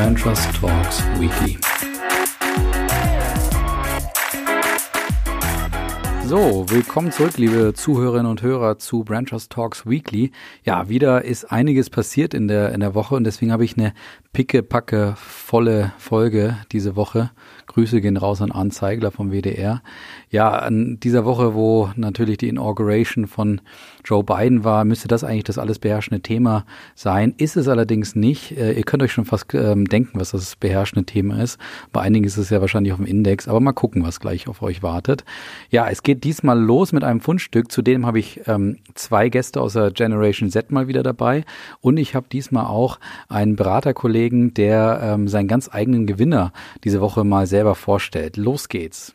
Brand Trust Talks Weekly. So, willkommen zurück, liebe Zuhörerinnen und Hörer zu Brand Trust Talks Weekly. Ja, wieder ist einiges passiert in der, in der Woche und deswegen habe ich eine picke, packe, volle Folge diese Woche. Grüße gehen raus an Arndt Zeigler vom WDR. Ja, an dieser Woche, wo natürlich die Inauguration von Joe Biden war, müsste das eigentlich das alles beherrschende Thema sein. Ist es allerdings nicht. Äh, ihr könnt euch schon fast ähm, denken, was das beherrschende Thema ist. Bei einigen ist es ja wahrscheinlich auf dem Index, aber mal gucken, was gleich auf euch wartet. Ja, es geht diesmal los mit einem Fundstück. Zudem habe ich ähm, zwei Gäste aus der Generation Z mal wieder dabei und ich habe diesmal auch einen Beraterkollegen, der ähm, seinen ganz eigenen Gewinner diese Woche mal selber vorstellt. Los geht's.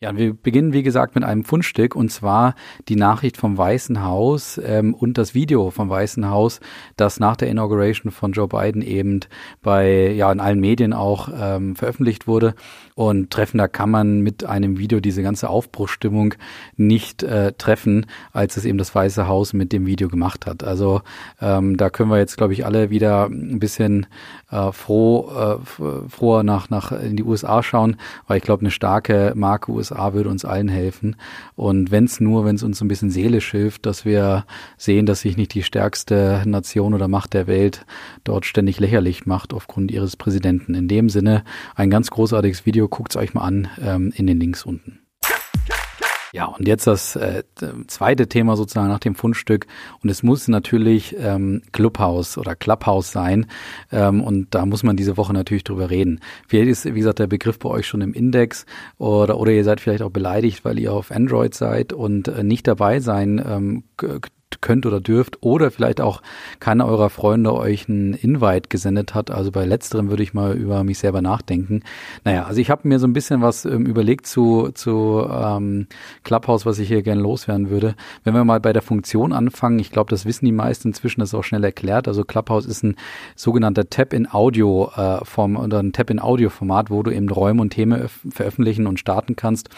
Ja, wir beginnen wie gesagt mit einem Fundstück und zwar die Nachricht vom Weißen Haus ähm, und das Video vom Weißen Haus, das nach der Inauguration von Joe Biden eben bei ja in allen Medien auch ähm, veröffentlicht wurde. Und treffender kann man mit einem Video diese ganze Aufbruchstimmung nicht äh, treffen, als es eben das Weiße Haus mit dem Video gemacht hat. Also ähm, da können wir jetzt, glaube ich, alle wieder ein bisschen äh, froh, äh, froher nach, nach in die USA schauen, weil ich glaube, eine starke Marke USA würde uns allen helfen. Und wenn es nur, wenn es uns ein bisschen seelisch hilft, dass wir sehen, dass sich nicht die stärkste Nation oder Macht der Welt dort ständig lächerlich macht aufgrund ihres Präsidenten. In dem Sinne ein ganz großartiges Video guckt es euch mal an ähm, in den Links unten. Ja, und jetzt das äh, zweite Thema sozusagen nach dem Fundstück. Und es muss natürlich ähm, Clubhouse oder Clubhouse sein. Ähm, und da muss man diese Woche natürlich drüber reden. Vielleicht ist, wie gesagt, der Begriff bei euch schon im Index oder, oder ihr seid vielleicht auch beleidigt, weil ihr auf Android seid und äh, nicht dabei sein ähm, könnt oder dürft oder vielleicht auch keiner eurer Freunde euch einen Invite gesendet hat. Also bei letzterem würde ich mal über mich selber nachdenken. Naja, also ich habe mir so ein bisschen was ähm, überlegt zu, zu ähm, Clubhouse, was ich hier gerne loswerden würde. Wenn wir mal bei der Funktion anfangen, ich glaube, das wissen die meisten inzwischen, das ist auch schnell erklärt. Also Clubhouse ist ein sogenannter Tap-in-Audio äh, oder ein Tap-in-Audio-Format, wo du eben Räume und Themen veröffentlichen und starten kannst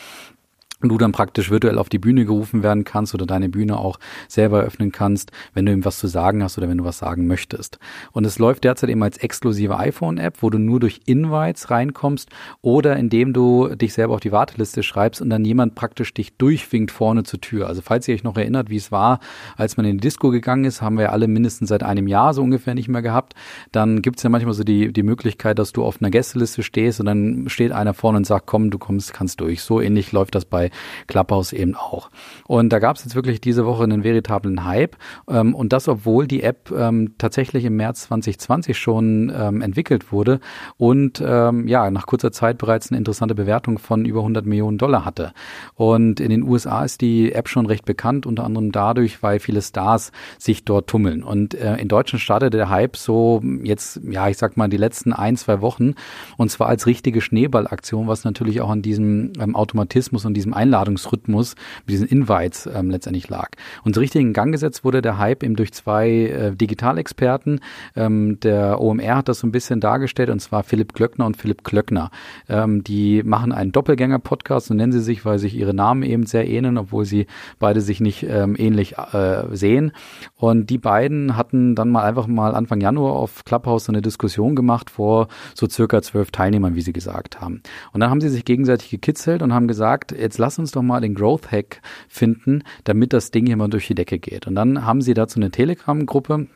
du dann praktisch virtuell auf die Bühne gerufen werden kannst oder deine Bühne auch selber öffnen kannst, wenn du ihm was zu sagen hast oder wenn du was sagen möchtest. Und es läuft derzeit eben als exklusive iPhone-App, wo du nur durch Invites reinkommst oder indem du dich selber auf die Warteliste schreibst und dann jemand praktisch dich durchwinkt vorne zur Tür. Also falls ihr euch noch erinnert, wie es war, als man in die Disco gegangen ist, haben wir alle mindestens seit einem Jahr so ungefähr nicht mehr gehabt. Dann gibt's ja manchmal so die, die Möglichkeit, dass du auf einer Gästeliste stehst und dann steht einer vorne und sagt, komm, du kommst, kannst durch. So ähnlich läuft das bei Clubhouse eben auch. Und da gab es jetzt wirklich diese Woche einen veritablen Hype ähm, und das, obwohl die App ähm, tatsächlich im März 2020 schon ähm, entwickelt wurde und ähm, ja, nach kurzer Zeit bereits eine interessante Bewertung von über 100 Millionen Dollar hatte. Und in den USA ist die App schon recht bekannt, unter anderem dadurch, weil viele Stars sich dort tummeln. Und äh, in Deutschland startete der Hype so jetzt, ja, ich sag mal, die letzten ein, zwei Wochen und zwar als richtige Schneeballaktion, was natürlich auch an diesem ähm, Automatismus und diesem Einladungsrhythmus mit diesen Invites ähm, letztendlich lag. Und so richtig in Gang gesetzt wurde der Hype eben durch zwei äh, Digitalexperten. Ähm, der OMR hat das so ein bisschen dargestellt und zwar Philipp Glöckner und Philipp Klöckner. Ähm, die machen einen Doppelgänger-Podcast, so nennen sie sich, weil sich ihre Namen eben sehr ähneln, obwohl sie beide sich nicht ähm, ähnlich äh, sehen. Und die beiden hatten dann mal einfach mal Anfang Januar auf Clubhouse so eine Diskussion gemacht vor so circa zwölf Teilnehmern, wie sie gesagt haben. Und dann haben sie sich gegenseitig gekitzelt und haben gesagt, jetzt lass uns doch mal den Growth Hack finden, damit das Ding hier mal durch die Decke geht. Und dann haben sie dazu eine Telegram-Gruppe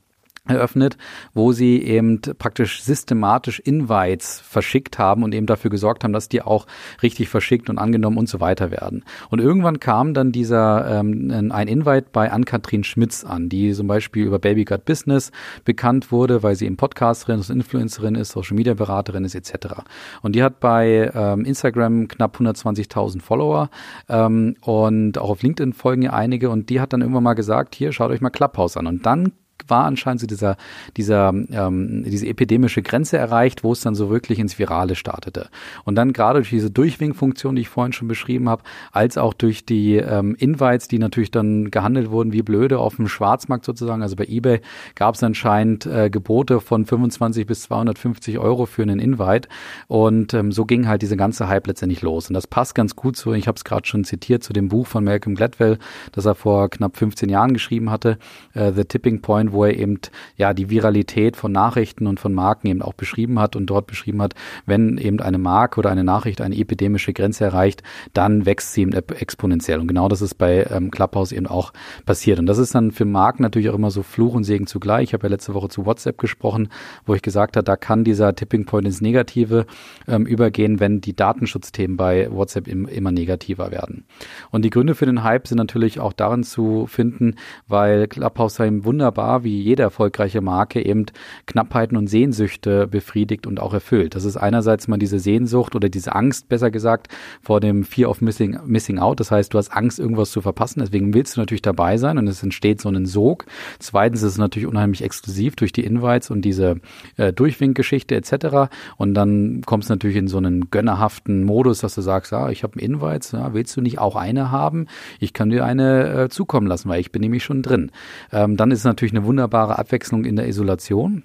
eröffnet, wo sie eben praktisch systematisch Invites verschickt haben und eben dafür gesorgt haben, dass die auch richtig verschickt und angenommen und so weiter werden. Und irgendwann kam dann dieser ähm, ein Invite bei Ann-Kathrin Schmitz an, die zum Beispiel über Baby Got Business bekannt wurde, weil sie eben Podcasterin ist, Influencerin ist, Social Media Beraterin ist etc. Und die hat bei ähm, Instagram knapp 120.000 Follower ähm, und auch auf LinkedIn folgen ihr einige und die hat dann irgendwann mal gesagt, hier schaut euch mal Clubhouse an und dann war anscheinend so dieser, dieser, ähm, diese epidemische Grenze erreicht, wo es dann so wirklich ins Virale startete. Und dann gerade durch diese Durchwink-Funktion, die ich vorhin schon beschrieben habe, als auch durch die ähm, Invites, die natürlich dann gehandelt wurden wie blöde auf dem Schwarzmarkt sozusagen, also bei eBay gab es anscheinend äh, Gebote von 25 bis 250 Euro für einen Invite und ähm, so ging halt diese ganze Hype letztendlich los. Und das passt ganz gut so, ich habe es gerade schon zitiert, zu dem Buch von Malcolm Gladwell, das er vor knapp 15 Jahren geschrieben hatte, äh, The Tipping Point, wo er eben ja die Viralität von Nachrichten und von Marken eben auch beschrieben hat und dort beschrieben hat, wenn eben eine Marke oder eine Nachricht eine epidemische Grenze erreicht, dann wächst sie eben exponentiell. Und genau das ist bei ähm, Clubhouse eben auch passiert. Und das ist dann für Marken natürlich auch immer so Fluch und Segen zugleich. Ich habe ja letzte Woche zu WhatsApp gesprochen, wo ich gesagt habe, da kann dieser Tipping Point ins Negative ähm, übergehen, wenn die Datenschutzthemen bei WhatsApp im, immer negativer werden. Und die Gründe für den Hype sind natürlich auch darin zu finden, weil Clubhouse eben wunderbar, wie jede erfolgreiche Marke, eben Knappheiten und Sehnsüchte befriedigt und auch erfüllt. Das ist einerseits mal diese Sehnsucht oder diese Angst, besser gesagt, vor dem Fear of Missing, missing Out. Das heißt, du hast Angst, irgendwas zu verpassen. Deswegen willst du natürlich dabei sein und es entsteht so ein Sog. Zweitens ist es natürlich unheimlich exklusiv durch die Invites und diese äh, Durchwinkgeschichte etc. Und dann kommst du natürlich in so einen gönnerhaften Modus, dass du sagst, ah, ich habe einen Invites, ja, willst du nicht auch eine haben? Ich kann dir eine äh, zukommen lassen, weil ich bin nämlich schon drin. Ähm, dann ist es natürlich eine wunderbare Abwechslung in der Isolation.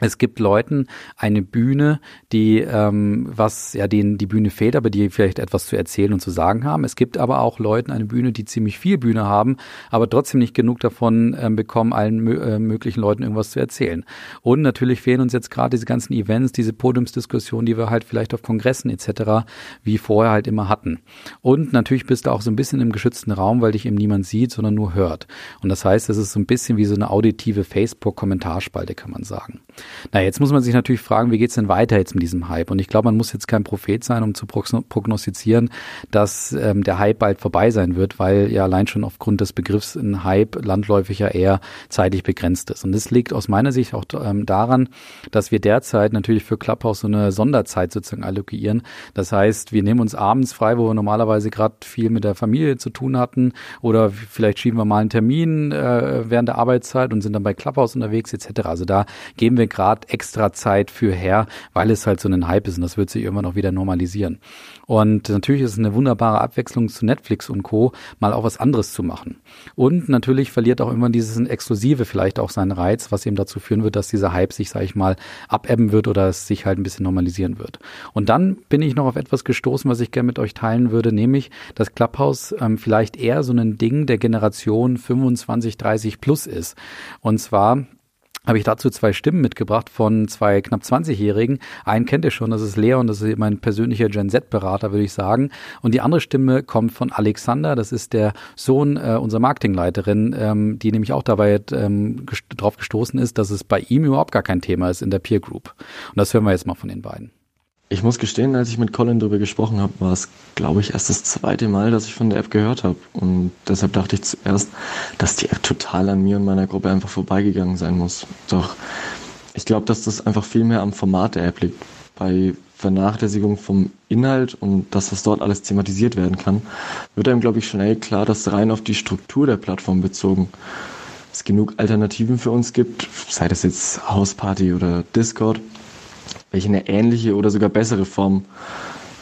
Es gibt Leuten eine Bühne, die ähm, was ja denen die Bühne fehlt, aber die vielleicht etwas zu erzählen und zu sagen haben. Es gibt aber auch Leuten eine Bühne, die ziemlich viel Bühne haben, aber trotzdem nicht genug davon ähm, bekommen, allen äh, möglichen Leuten irgendwas zu erzählen. Und natürlich fehlen uns jetzt gerade diese ganzen Events, diese Podiumsdiskussionen, die wir halt vielleicht auf Kongressen etc. wie vorher halt immer hatten. Und natürlich bist du auch so ein bisschen im geschützten Raum, weil dich eben niemand sieht, sondern nur hört. Und das heißt, es ist so ein bisschen wie so eine auditive Facebook-Kommentarspalte, kann man sagen. Na, jetzt muss man sich natürlich fragen, wie geht's denn weiter jetzt mit diesem Hype? Und ich glaube, man muss jetzt kein Prophet sein, um zu prognostizieren, dass ähm, der Hype bald vorbei sein wird, weil ja allein schon aufgrund des Begriffs ein Hype landläufig ja eher zeitlich begrenzt ist. Und das liegt aus meiner Sicht auch ähm, daran, dass wir derzeit natürlich für Clubhouse so eine Sonderzeit sozusagen allokieren. Das heißt, wir nehmen uns abends frei, wo wir normalerweise gerade viel mit der Familie zu tun hatten oder vielleicht schieben wir mal einen Termin äh, während der Arbeitszeit und sind dann bei Clubhouse unterwegs etc. Also da geben wir gerade extra Zeit für her, weil es halt so ein Hype ist und das wird sich irgendwann auch wieder normalisieren. Und natürlich ist es eine wunderbare Abwechslung zu Netflix und Co., mal auch was anderes zu machen. Und natürlich verliert auch immer dieses Exklusive vielleicht auch seinen Reiz, was eben dazu führen wird, dass dieser Hype sich, sage ich mal, abebben wird oder es sich halt ein bisschen normalisieren wird. Und dann bin ich noch auf etwas gestoßen, was ich gerne mit euch teilen würde, nämlich, dass Clubhouse ähm, vielleicht eher so ein Ding der Generation 25, 30 plus ist. Und zwar habe ich dazu zwei Stimmen mitgebracht von zwei knapp 20-Jährigen. Einen kennt ihr schon, das ist Leon, das ist mein persönlicher Gen Z-Berater, würde ich sagen. Und die andere Stimme kommt von Alexander, das ist der Sohn äh, unserer Marketingleiterin, ähm, die nämlich auch dabei ähm, gest drauf gestoßen ist, dass es bei ihm überhaupt gar kein Thema ist in der Peer Group. Und das hören wir jetzt mal von den beiden. Ich muss gestehen, als ich mit Colin darüber gesprochen habe, war es, glaube ich, erst das zweite Mal, dass ich von der App gehört habe. Und deshalb dachte ich zuerst, dass die App total an mir und meiner Gruppe einfach vorbeigegangen sein muss. Doch ich glaube, dass das einfach viel mehr am Format der App liegt. Bei Vernachlässigung vom Inhalt und das, was dort alles thematisiert werden kann, wird einem, glaube ich, schnell klar, dass rein auf die Struktur der Plattform bezogen es genug Alternativen für uns gibt, sei das jetzt Hausparty oder Discord, welche eine ähnliche oder sogar bessere Form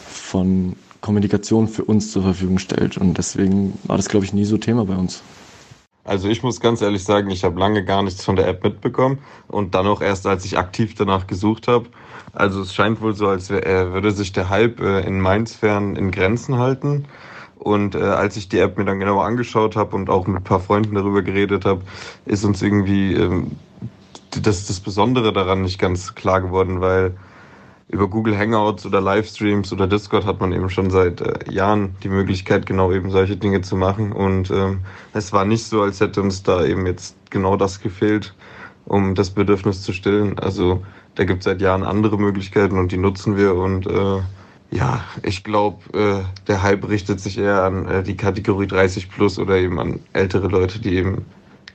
von Kommunikation für uns zur Verfügung stellt. Und deswegen war das, glaube ich, nie so Thema bei uns. Also ich muss ganz ehrlich sagen, ich habe lange gar nichts von der App mitbekommen und dann auch erst, als ich aktiv danach gesucht habe. Also es scheint wohl so, als äh, würde sich der Hype äh, in Mainz-Fern in Grenzen halten. Und äh, als ich die App mir dann genauer angeschaut habe und auch mit ein paar Freunden darüber geredet habe, ist uns irgendwie ähm, das, das Besondere daran nicht ganz klar geworden, weil über Google Hangouts oder Livestreams oder Discord hat man eben schon seit äh, Jahren die Möglichkeit, genau eben solche Dinge zu machen. Und ähm, es war nicht so, als hätte uns da eben jetzt genau das gefehlt, um das Bedürfnis zu stillen. Also da gibt es seit Jahren andere Möglichkeiten und die nutzen wir. Und äh, ja, ich glaube, äh, der Hype richtet sich eher an äh, die Kategorie 30 plus oder eben an ältere Leute, die eben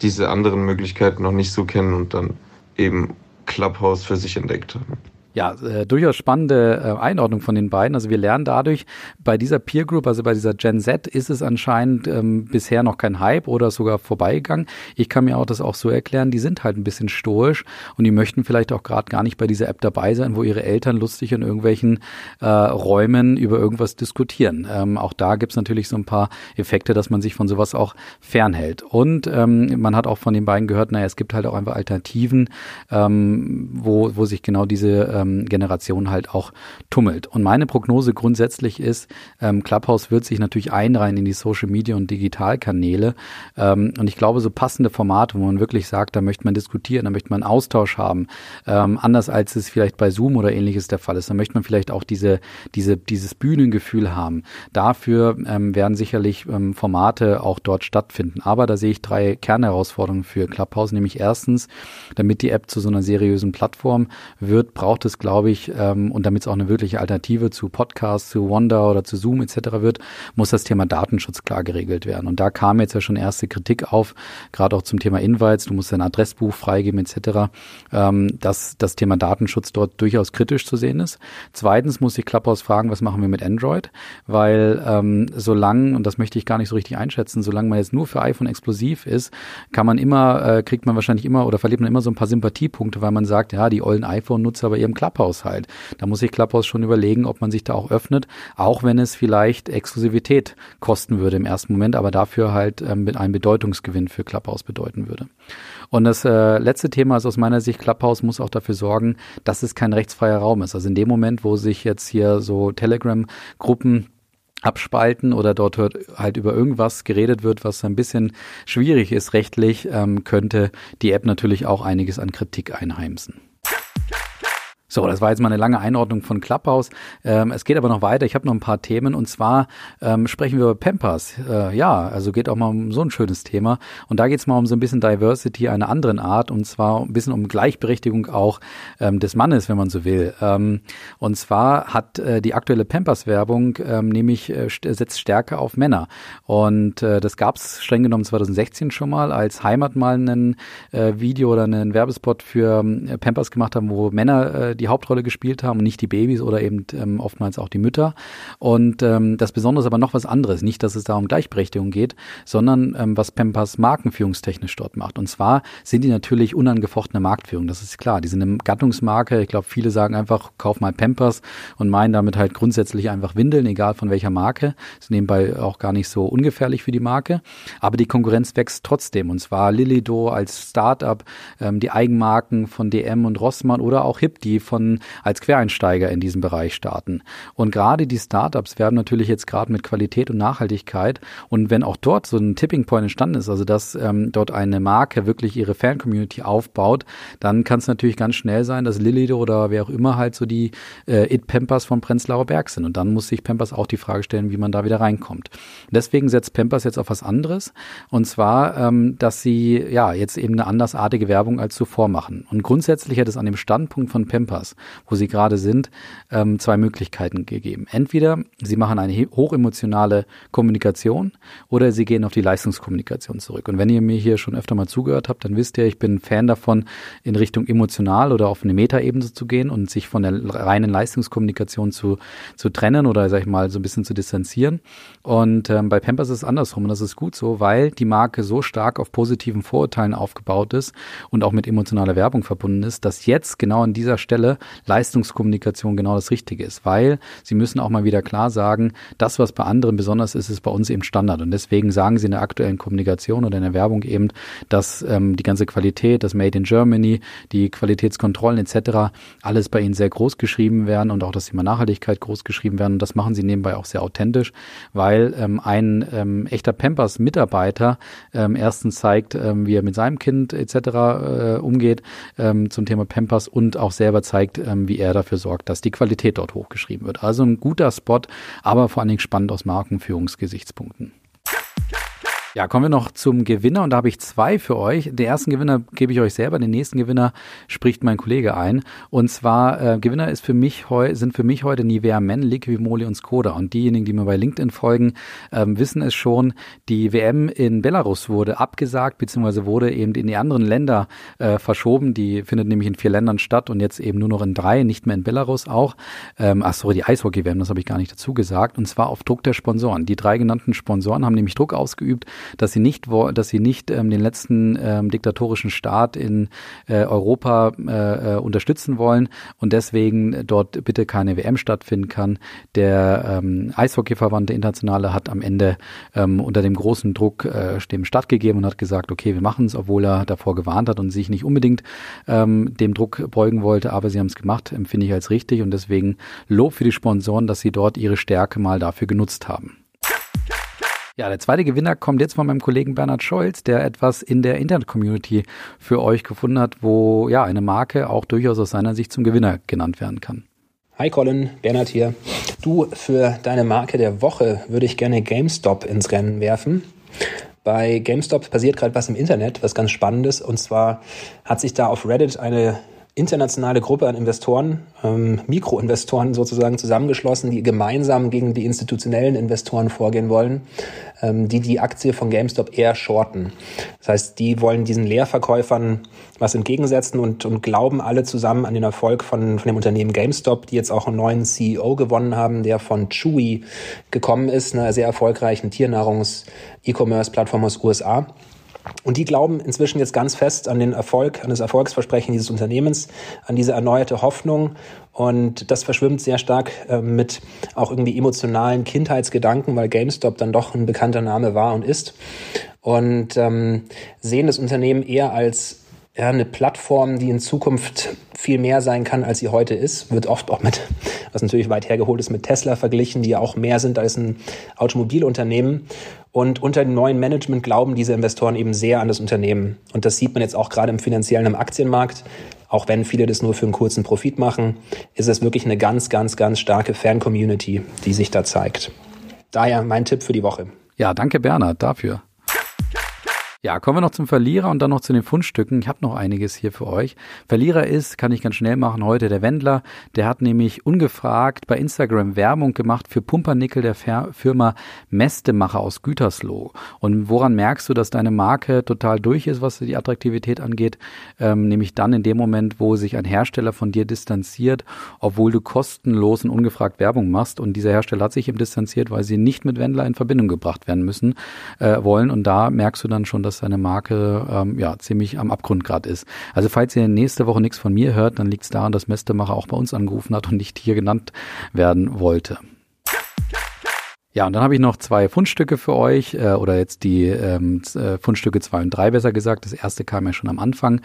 diese anderen Möglichkeiten noch nicht so kennen und dann eben Clubhouse für sich entdeckt haben. Ja, äh, durchaus spannende äh, Einordnung von den beiden. Also wir lernen dadurch, bei dieser Peer Group, also bei dieser Gen Z, ist es anscheinend ähm, bisher noch kein Hype oder sogar vorbeigegangen. Ich kann mir auch das auch so erklären, die sind halt ein bisschen stoisch und die möchten vielleicht auch gerade gar nicht bei dieser App dabei sein, wo ihre Eltern lustig in irgendwelchen äh, Räumen über irgendwas diskutieren. Ähm, auch da gibt's natürlich so ein paar Effekte, dass man sich von sowas auch fernhält. Und ähm, man hat auch von den beiden gehört, naja, es gibt halt auch einfach Alternativen, ähm, wo, wo sich genau diese ähm, Generation halt auch tummelt. Und meine Prognose grundsätzlich ist, ähm, Clubhouse wird sich natürlich einreihen in die Social Media und Digitalkanäle. Ähm, und ich glaube, so passende Formate, wo man wirklich sagt, da möchte man diskutieren, da möchte man Austausch haben, ähm, anders als es vielleicht bei Zoom oder ähnliches der Fall ist. Da möchte man vielleicht auch diese, diese, dieses Bühnengefühl haben. Dafür ähm, werden sicherlich ähm, Formate auch dort stattfinden. Aber da sehe ich drei Kernherausforderungen für Clubhouse, nämlich erstens, damit die App zu so einer seriösen Plattform wird, braucht es, glaube ich, ähm, und damit es auch eine wirkliche Alternative zu Podcasts, zu Wonder oder zu Zoom etc. wird, muss das Thema Datenschutz klar geregelt werden. Und da kam jetzt ja schon erste Kritik auf, gerade auch zum Thema Invites, du musst dein Adressbuch freigeben etc., ähm, dass das Thema Datenschutz dort durchaus kritisch zu sehen ist. Zweitens muss ich Clubhouse fragen, was machen wir mit Android? Weil ähm, solange, und das möchte ich gar nicht so richtig einschätzen, solange man jetzt nur für iPhone exklusiv ist, kann man immer, äh, kriegt man wahrscheinlich immer oder verliert man immer so ein paar Sympathiepunkte, weil man sagt, ja, die ollen iPhone-Nutzer bei ihrem Clubhouse halt. Da muss sich Clubhouse schon überlegen, ob man sich da auch öffnet, auch wenn es vielleicht Exklusivität kosten würde im ersten Moment, aber dafür halt ähm, mit einem Bedeutungsgewinn für Clubhouse bedeuten würde. Und das äh, letzte Thema ist aus meiner Sicht, Clubhouse muss auch dafür sorgen, dass es kein rechtsfreier Raum ist. Also in dem Moment, wo sich jetzt hier so Telegram-Gruppen abspalten oder dort halt über irgendwas geredet wird, was ein bisschen schwierig ist rechtlich, ähm, könnte die App natürlich auch einiges an Kritik einheimsen. So, das war jetzt mal eine lange Einordnung von Clubhouse. Ähm, es geht aber noch weiter. Ich habe noch ein paar Themen und zwar ähm, sprechen wir über Pampers. Äh, ja, also geht auch mal um so ein schönes Thema. Und da geht es mal um so ein bisschen Diversity einer anderen Art und zwar ein bisschen um Gleichberechtigung auch ähm, des Mannes, wenn man so will. Ähm, und zwar hat äh, die aktuelle Pampers-Werbung ähm, nämlich äh, setzt stärker auf Männer. Und äh, das gab es streng genommen 2016 schon mal, als Heimat mal ein äh, Video oder einen Werbespot für äh, Pampers gemacht haben, wo Männer äh, die Hauptrolle gespielt haben nicht die Babys oder eben ähm, oftmals auch die Mütter. Und ähm, das Besondere ist aber noch was anderes. Nicht, dass es da um Gleichberechtigung geht, sondern ähm, was Pampers markenführungstechnisch dort macht. Und zwar sind die natürlich unangefochtene Marktführung. Das ist klar. Die sind eine Gattungsmarke. Ich glaube, viele sagen einfach, kauf mal Pampers und meinen damit halt grundsätzlich einfach Windeln, egal von welcher Marke. Ist nebenbei auch gar nicht so ungefährlich für die Marke. Aber die Konkurrenz wächst trotzdem. Und zwar Lilido als Startup, ähm, die Eigenmarken von DM und Rossmann oder auch Hip, die von als Quereinsteiger in diesem Bereich starten. Und gerade die Startups werden natürlich jetzt gerade mit Qualität und Nachhaltigkeit und wenn auch dort so ein Tipping Point entstanden ist, also dass ähm, dort eine Marke wirklich ihre Fan-Community aufbaut, dann kann es natürlich ganz schnell sein, dass Lilly oder wer auch immer halt so die äh, It Pampers von Prenzlauer Berg sind. Und dann muss sich Pampers auch die Frage stellen, wie man da wieder reinkommt. Deswegen setzt Pampers jetzt auf was anderes. Und zwar, ähm, dass sie ja jetzt eben eine andersartige Werbung als zuvor machen. Und grundsätzlich hat es an dem Standpunkt von Pampers Alters, wo sie gerade sind, ähm, zwei Möglichkeiten gegeben. Entweder sie machen eine hochemotionale Kommunikation oder sie gehen auf die Leistungskommunikation zurück. Und wenn ihr mir hier schon öfter mal zugehört habt, dann wisst ihr, ich bin Fan davon, in Richtung emotional oder auf eine Metaebene zu gehen und sich von der reinen Leistungskommunikation zu, zu trennen oder, sag ich mal, so ein bisschen zu distanzieren. Und ähm, bei Pampers ist es andersrum und das ist gut so, weil die Marke so stark auf positiven Vorurteilen aufgebaut ist und auch mit emotionaler Werbung verbunden ist, dass jetzt genau an dieser Stelle Leistungskommunikation genau das Richtige ist, weil sie müssen auch mal wieder klar sagen, das, was bei anderen besonders ist, ist bei uns eben Standard. Und deswegen sagen sie in der aktuellen Kommunikation oder in der Werbung eben, dass ähm, die ganze Qualität, das Made in Germany, die Qualitätskontrollen etc., alles bei ihnen sehr groß geschrieben werden und auch das Thema Nachhaltigkeit groß geschrieben werden. Und das machen sie nebenbei auch sehr authentisch, weil ähm, ein ähm, echter Pampers-Mitarbeiter ähm, erstens zeigt, ähm, wie er mit seinem Kind etc. Äh, umgeht ähm, zum Thema Pampers und auch selber zeigt, zeigt, ähm, wie er dafür sorgt, dass die Qualität dort hochgeschrieben wird. Also ein guter Spot, aber vor allen Dingen spannend aus Markenführungsgesichtspunkten. Ja, kommen wir noch zum Gewinner und da habe ich zwei für euch. Den ersten Gewinner gebe ich euch selber, den nächsten Gewinner spricht mein Kollege ein. Und zwar äh, Gewinner ist für mich heu, sind für mich heute Nivea Men, Liquimoli und Skoda. Und diejenigen, die mir bei LinkedIn folgen, ähm, wissen es schon. Die WM in Belarus wurde abgesagt, beziehungsweise wurde eben in die anderen Länder äh, verschoben. Die findet nämlich in vier Ländern statt und jetzt eben nur noch in drei, nicht mehr in Belarus auch. Ähm, ach sorry, die Eishockey-WM, das habe ich gar nicht dazu gesagt. Und zwar auf Druck der Sponsoren. Die drei genannten Sponsoren haben nämlich Druck ausgeübt dass sie nicht, dass sie nicht ähm, den letzten ähm, diktatorischen Staat in äh, Europa äh, äh, unterstützen wollen und deswegen dort bitte keine WM stattfinden kann. Der ähm, Eishockeyverband der Internationale hat am Ende ähm, unter dem großen Druck äh, dem stattgegeben und hat gesagt, okay, wir machen es, obwohl er davor gewarnt hat und sich nicht unbedingt ähm, dem Druck beugen wollte, aber sie haben es gemacht, empfinde ich als richtig und deswegen Lob für die Sponsoren, dass sie dort ihre Stärke mal dafür genutzt haben. Ja, der zweite Gewinner kommt jetzt von meinem Kollegen Bernhard Scholz, der etwas in der Internet-Community für euch gefunden hat, wo ja eine Marke auch durchaus aus seiner Sicht zum Gewinner genannt werden kann. Hi Colin, Bernhard hier. Du, für deine Marke der Woche würde ich gerne GameStop ins Rennen werfen. Bei GameStop passiert gerade was im Internet, was ganz Spannendes. Und zwar hat sich da auf Reddit eine internationale Gruppe an Investoren, ähm, Mikroinvestoren sozusagen zusammengeschlossen, die gemeinsam gegen die institutionellen Investoren vorgehen wollen, ähm, die die Aktie von GameStop eher shorten. Das heißt, die wollen diesen Leerverkäufern was entgegensetzen und, und glauben alle zusammen an den Erfolg von, von dem Unternehmen GameStop, die jetzt auch einen neuen CEO gewonnen haben, der von Chewy gekommen ist, einer sehr erfolgreichen Tiernahrungs-E-Commerce-Plattform aus USA. Und die glauben inzwischen jetzt ganz fest an den Erfolg, an das Erfolgsversprechen dieses Unternehmens, an diese erneuerte Hoffnung. Und das verschwimmt sehr stark äh, mit auch irgendwie emotionalen Kindheitsgedanken, weil GameStop dann doch ein bekannter Name war und ist. Und ähm, sehen das Unternehmen eher als ja, eine Plattform, die in Zukunft viel mehr sein kann, als sie heute ist, wird oft auch mit, was natürlich weit hergeholt ist, mit Tesla verglichen, die ja auch mehr sind als ein Automobilunternehmen. Und unter dem neuen Management glauben diese Investoren eben sehr an das Unternehmen. Und das sieht man jetzt auch gerade im finanziellen im Aktienmarkt. Auch wenn viele das nur für einen kurzen Profit machen, ist es wirklich eine ganz, ganz, ganz starke Fan-Community, die sich da zeigt. Daher mein Tipp für die Woche. Ja, danke Bernhard dafür. Ja, kommen wir noch zum Verlierer und dann noch zu den Fundstücken. Ich habe noch einiges hier für euch. Verlierer ist, kann ich ganz schnell machen, heute der Wendler. Der hat nämlich ungefragt bei Instagram Werbung gemacht für Pumpernickel der Firma Mestemacher aus Gütersloh. Und woran merkst du, dass deine Marke total durch ist, was die Attraktivität angeht? Ähm, nämlich dann in dem Moment, wo sich ein Hersteller von dir distanziert, obwohl du kostenlos und ungefragt Werbung machst. Und dieser Hersteller hat sich eben distanziert, weil sie nicht mit Wendler in Verbindung gebracht werden müssen äh, wollen. Und da merkst du dann schon, dass dass seine Marke ähm, ja ziemlich am Abgrund gerade ist. Also falls ihr nächste Woche nichts von mir hört, dann liegt es daran, dass Mestemacher auch bei uns angerufen hat und nicht hier genannt werden wollte. Ja, und dann habe ich noch zwei Fundstücke für euch, äh, oder jetzt die ähm, äh, Fundstücke zwei und drei besser gesagt. Das erste kam ja schon am Anfang.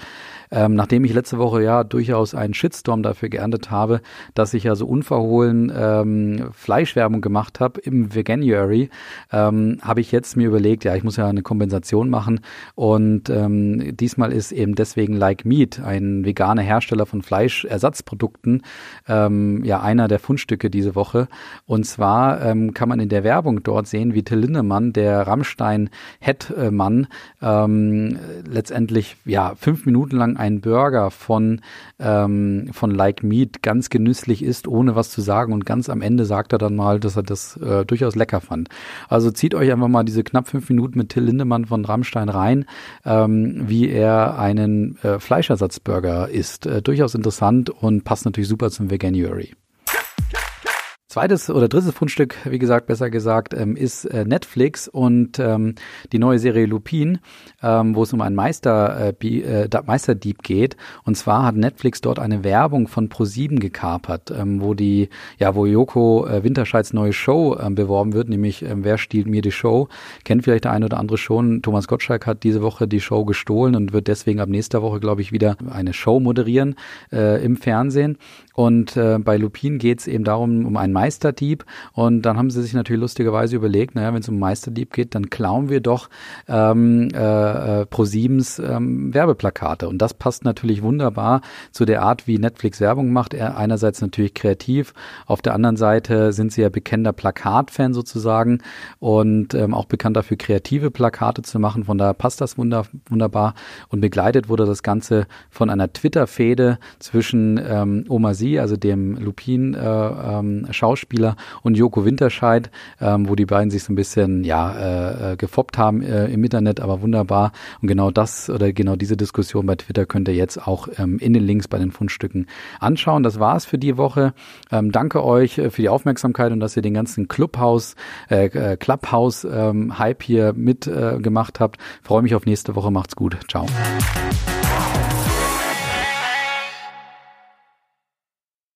Ähm, nachdem ich letzte Woche ja durchaus einen Shitstorm dafür geerntet habe, dass ich ja so unverhohlen ähm, Fleischwerbung gemacht habe im Veganuary, ähm, habe ich jetzt mir überlegt, ja, ich muss ja eine Kompensation machen. Und ähm, diesmal ist eben deswegen Like Meat, ein veganer Hersteller von Fleischersatzprodukten, ähm, ja einer der Fundstücke diese Woche. Und zwar ähm, kann man in der der Werbung dort sehen, wie Till Lindemann, der Rammstein-Head-Mann, ähm, letztendlich ja fünf Minuten lang einen Burger von, ähm, von Like Meat ganz genüsslich isst, ohne was zu sagen. Und ganz am Ende sagt er dann mal, dass er das äh, durchaus lecker fand. Also zieht euch einfach mal diese knapp fünf Minuten mit Till Lindemann von Rammstein rein, ähm, wie er einen äh, Fleischersatzburger isst. Äh, durchaus interessant und passt natürlich super zum Veganuary. Zweites oder drittes Fundstück, wie gesagt, besser gesagt, ähm, ist äh, Netflix und ähm, die neue Serie Lupin, ähm, wo es um einen Meister, äh, äh, Meisterdieb geht. Und zwar hat Netflix dort eine Werbung von Pro7 gekapert, ähm, wo die, ja, wo Joko äh, Winterscheids neue Show ähm, beworben wird, nämlich ähm, Wer stiehlt mir die Show? Kennt vielleicht der eine oder andere schon. Thomas Gottschalk hat diese Woche die Show gestohlen und wird deswegen ab nächster Woche, glaube ich, wieder eine Show moderieren äh, im Fernsehen. Und äh, bei Lupin geht es eben darum, um einen Meisterdieb. Und dann haben sie sich natürlich lustigerweise überlegt, naja, wenn es um Meisterdieb geht, dann klauen wir doch ähm, äh, äh, ProSiebens ähm, Werbeplakate. Und das passt natürlich wunderbar zu der Art, wie Netflix Werbung macht. Er einerseits natürlich kreativ, auf der anderen Seite sind sie ja bekannter Plakatfan sozusagen und ähm, auch bekannt dafür, kreative Plakate zu machen. Von daher passt das wunder, wunderbar. Und begleitet wurde das Ganze von einer Twitter-Fehde zwischen ähm, Oma Sie, also dem Lupin-Schauspieler Schauspieler, und Joko Winterscheid, ähm, wo die beiden sich so ein bisschen ja äh, äh, gefoppt haben äh, im Internet, aber wunderbar. Und genau das oder genau diese Diskussion bei Twitter könnt ihr jetzt auch ähm, in den Links bei den Fundstücken anschauen. Das war's für die Woche. Ähm, danke euch äh, für die Aufmerksamkeit und dass ihr den ganzen Clubhouse, äh, äh Clubhouse ähm, Hype hier mitgemacht äh, habt. Freue mich auf nächste Woche. Macht's gut. Ciao.